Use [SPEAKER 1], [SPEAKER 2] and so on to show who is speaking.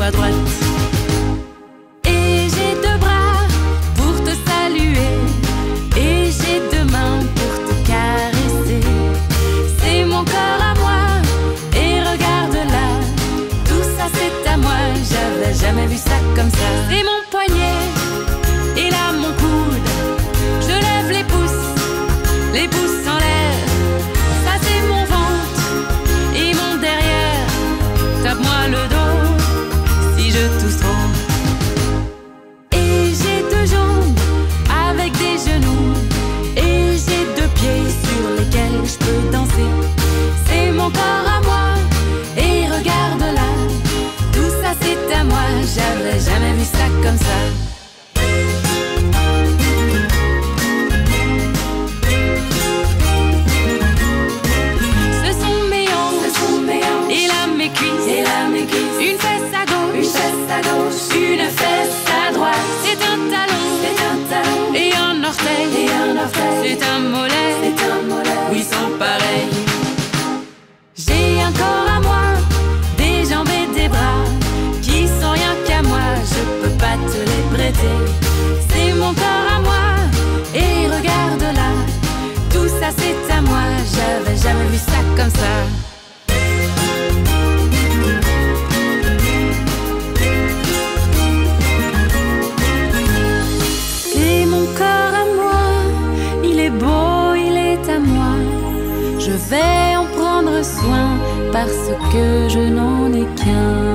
[SPEAKER 1] à droite. Gauche. Une fesse à droite. C'est un talon. Et un orteil. C'est un mollet. Oui, ils sont pareils. J'ai un corps à moi, des jambes et des bras qui sont rien qu'à moi. Je peux pas te les prêter. C'est mon corps à moi. Et regarde là, tout ça c'est à moi. J'avais jamais vu ça comme ça. Vais en prendre soin parce que je n'en ai qu'un.